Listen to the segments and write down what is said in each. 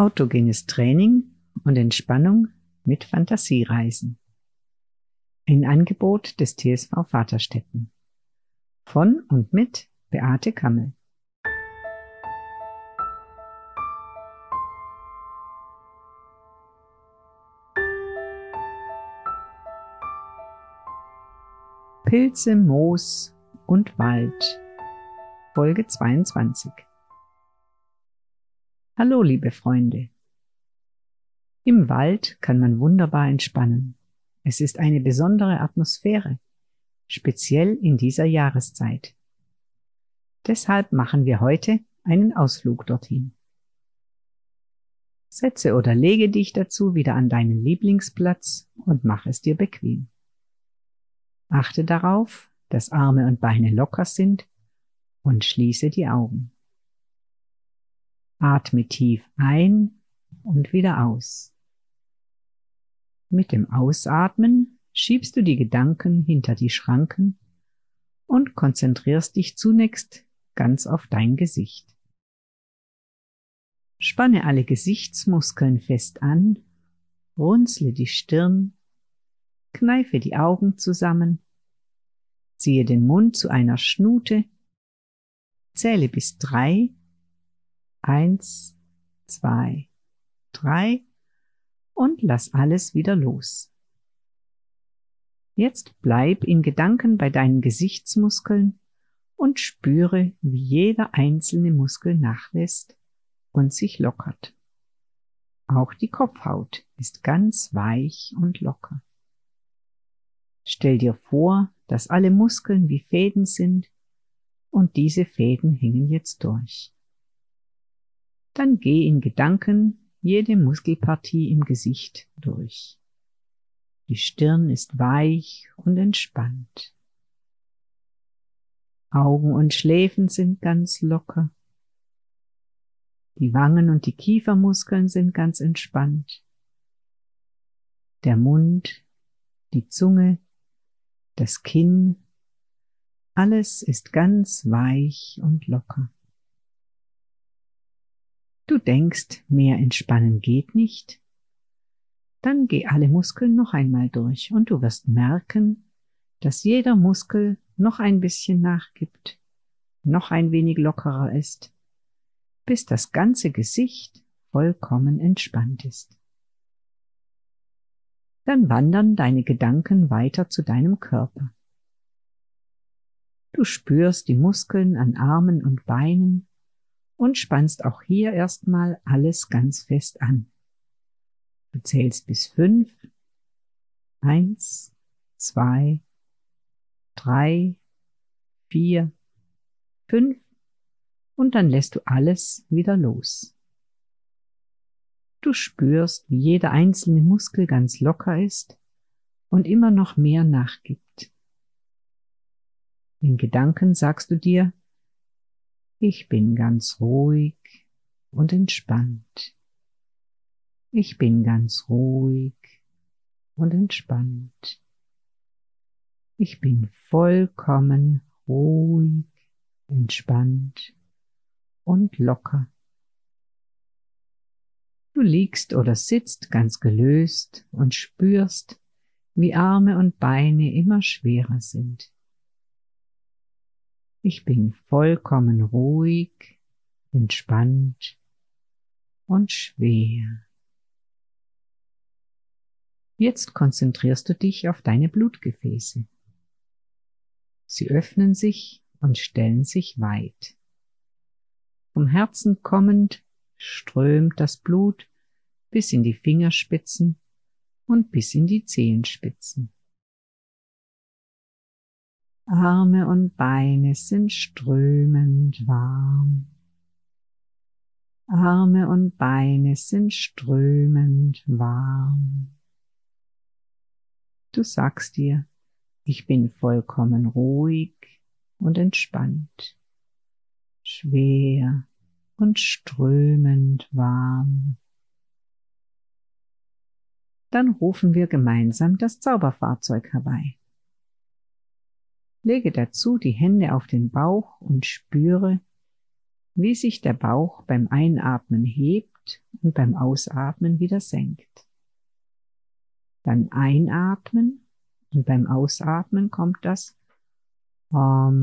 Autogenes Training und Entspannung mit Fantasiereisen. Ein Angebot des TSV Vaterstetten. Von und mit Beate Kammel. Pilze, Moos und Wald. Folge 22. Hallo, liebe Freunde. Im Wald kann man wunderbar entspannen. Es ist eine besondere Atmosphäre, speziell in dieser Jahreszeit. Deshalb machen wir heute einen Ausflug dorthin. Setze oder lege dich dazu wieder an deinen Lieblingsplatz und mach es dir bequem. Achte darauf, dass Arme und Beine locker sind und schließe die Augen. Atme tief ein und wieder aus. Mit dem Ausatmen schiebst du die Gedanken hinter die Schranken und konzentrierst dich zunächst ganz auf dein Gesicht. Spanne alle Gesichtsmuskeln fest an, runzle die Stirn kneife die Augen zusammen, ziehe den Mund zu einer Schnute, zähle bis drei, eins, zwei, drei und lass alles wieder los. Jetzt bleib in Gedanken bei deinen Gesichtsmuskeln und spüre, wie jeder einzelne Muskel nachlässt und sich lockert. Auch die Kopfhaut ist ganz weich und locker. Stell dir vor, dass alle Muskeln wie Fäden sind und diese Fäden hängen jetzt durch. Dann geh in Gedanken jede Muskelpartie im Gesicht durch. Die Stirn ist weich und entspannt. Augen und Schläfen sind ganz locker. Die Wangen und die Kiefermuskeln sind ganz entspannt. Der Mund, die Zunge, das Kinn, alles ist ganz weich und locker. Du denkst, mehr entspannen geht nicht? Dann geh alle Muskeln noch einmal durch und du wirst merken, dass jeder Muskel noch ein bisschen nachgibt, noch ein wenig lockerer ist, bis das ganze Gesicht vollkommen entspannt ist. Dann wandern deine Gedanken weiter zu deinem Körper. Du spürst die Muskeln an Armen und Beinen und spannst auch hier erstmal alles ganz fest an. Du zählst bis fünf. Eins, zwei, drei, vier, fünf und dann lässt du alles wieder los. Du spürst, wie jeder einzelne Muskel ganz locker ist und immer noch mehr nachgibt. In Gedanken sagst du dir, ich bin ganz ruhig und entspannt. Ich bin ganz ruhig und entspannt. Ich bin vollkommen ruhig, entspannt und locker. Du liegst oder sitzt ganz gelöst und spürst, wie Arme und Beine immer schwerer sind. Ich bin vollkommen ruhig, entspannt und schwer. Jetzt konzentrierst du dich auf deine Blutgefäße. Sie öffnen sich und stellen sich weit. Vom Herzen kommend strömt das Blut bis in die Fingerspitzen und bis in die Zehenspitzen. Arme und Beine sind strömend warm. Arme und Beine sind strömend warm. Du sagst dir, ich bin vollkommen ruhig und entspannt, schwer und strömend warm. Dann rufen wir gemeinsam das Zauberfahrzeug herbei. Lege dazu die Hände auf den Bauch und spüre, wie sich der Bauch beim Einatmen hebt und beim Ausatmen wieder senkt. Dann einatmen und beim Ausatmen kommt das um,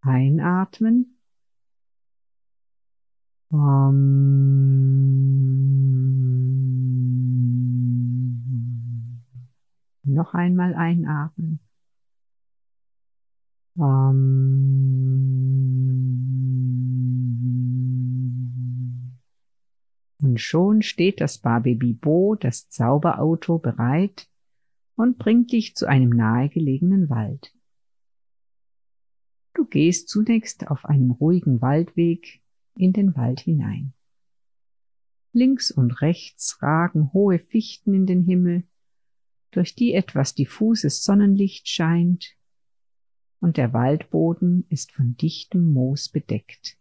Einatmen. Um, noch einmal einatmen. Und schon steht das Barbaby-Bo, das Zauberauto, bereit und bringt dich zu einem nahegelegenen Wald. Du gehst zunächst auf einem ruhigen Waldweg in den Wald hinein. Links und rechts ragen hohe Fichten in den Himmel, durch die etwas diffuses Sonnenlicht scheint und der Waldboden ist von dichtem Moos bedeckt,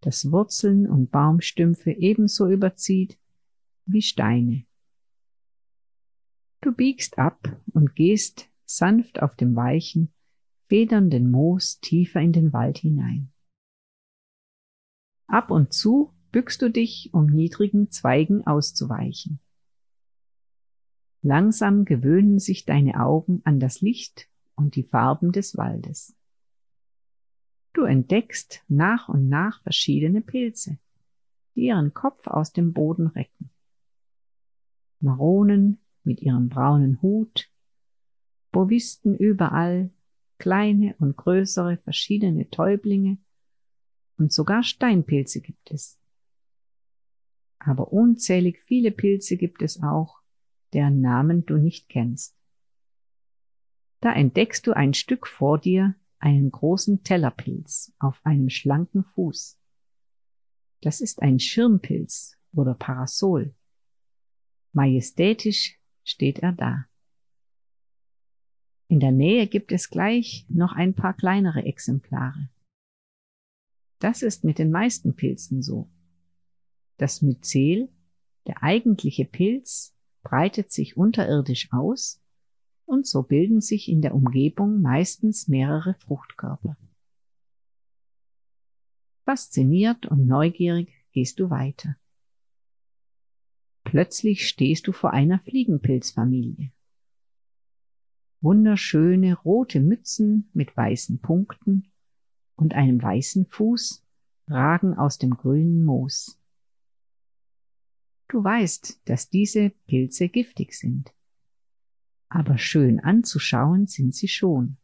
das Wurzeln und Baumstümpfe ebenso überzieht wie Steine. Du biegst ab und gehst sanft auf dem weichen, federnden Moos tiefer in den Wald hinein. Ab und zu bückst du dich, um niedrigen Zweigen auszuweichen. Langsam gewöhnen sich deine Augen an das Licht und die Farben des Waldes. Du entdeckst nach und nach verschiedene Pilze, die ihren Kopf aus dem Boden recken. Maronen mit ihrem braunen Hut, Bovisten überall, kleine und größere verschiedene Täublinge und sogar Steinpilze gibt es. Aber unzählig viele Pilze gibt es auch, deren Namen du nicht kennst. Da entdeckst du ein Stück vor dir einen großen Tellerpilz auf einem schlanken Fuß. Das ist ein Schirmpilz oder Parasol. Majestätisch steht er da. In der Nähe gibt es gleich noch ein paar kleinere Exemplare. Das ist mit den meisten Pilzen so. Das Myzel, der eigentliche Pilz, breitet sich unterirdisch aus und so bilden sich in der Umgebung meistens mehrere Fruchtkörper. Fasziniert und neugierig gehst du weiter. Plötzlich stehst du vor einer Fliegenpilzfamilie. Wunderschöne rote Mützen mit weißen Punkten und einem weißen Fuß ragen aus dem grünen Moos. Du weißt, dass diese Pilze giftig sind aber schön anzuschauen sind sie schon.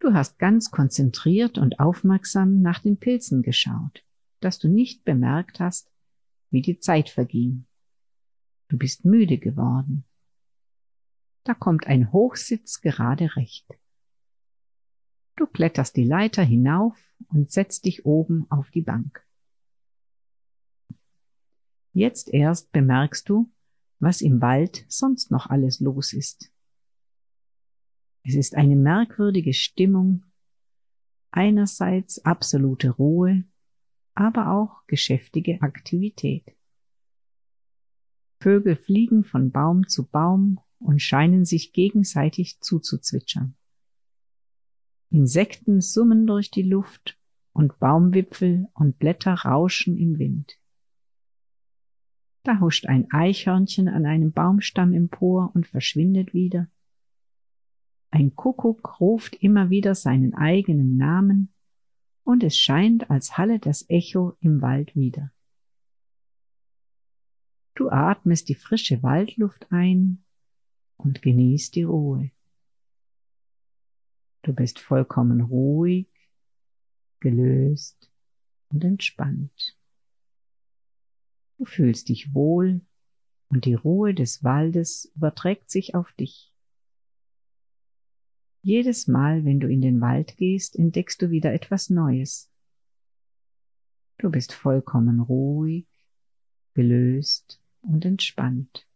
Du hast ganz konzentriert und aufmerksam nach den Pilzen geschaut, dass du nicht bemerkt hast, wie die Zeit verging. Du bist müde geworden. Da kommt ein Hochsitz gerade recht. Du kletterst die Leiter hinauf und setzt dich oben auf die Bank. Jetzt erst bemerkst du, was im Wald sonst noch alles los ist. Es ist eine merkwürdige Stimmung, einerseits absolute Ruhe, aber auch geschäftige Aktivität. Vögel fliegen von Baum zu Baum und scheinen sich gegenseitig zuzuzwitschern. Insekten summen durch die Luft und Baumwipfel und Blätter rauschen im Wind. Da huscht ein Eichhörnchen an einem Baumstamm empor und verschwindet wieder. Ein Kuckuck ruft immer wieder seinen eigenen Namen, und es scheint, als halle das Echo im Wald wieder. Du atmest die frische Waldluft ein und genießt die Ruhe. Du bist vollkommen ruhig, gelöst und entspannt. Du fühlst dich wohl und die Ruhe des Waldes überträgt sich auf dich. Jedes Mal, wenn du in den Wald gehst, entdeckst du wieder etwas Neues. Du bist vollkommen ruhig, gelöst und entspannt.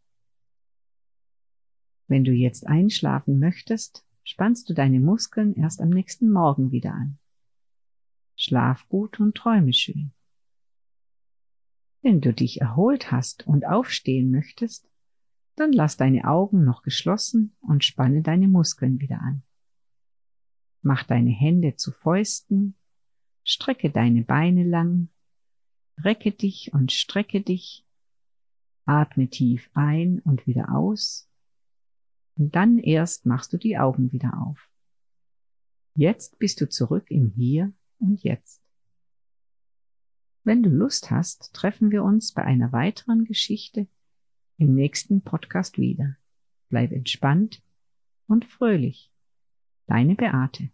Wenn du jetzt einschlafen möchtest, spannst du deine Muskeln erst am nächsten Morgen wieder an. Schlaf gut und träume schön. Wenn du dich erholt hast und aufstehen möchtest, dann lass deine Augen noch geschlossen und spanne deine Muskeln wieder an. Mach deine Hände zu Fäusten, strecke deine Beine lang, recke dich und strecke dich, atme tief ein und wieder aus, und dann erst machst du die Augen wieder auf. Jetzt bist du zurück im Hier und Jetzt. Wenn du Lust hast, treffen wir uns bei einer weiteren Geschichte im nächsten Podcast wieder. Bleib entspannt und fröhlich. Deine Beate.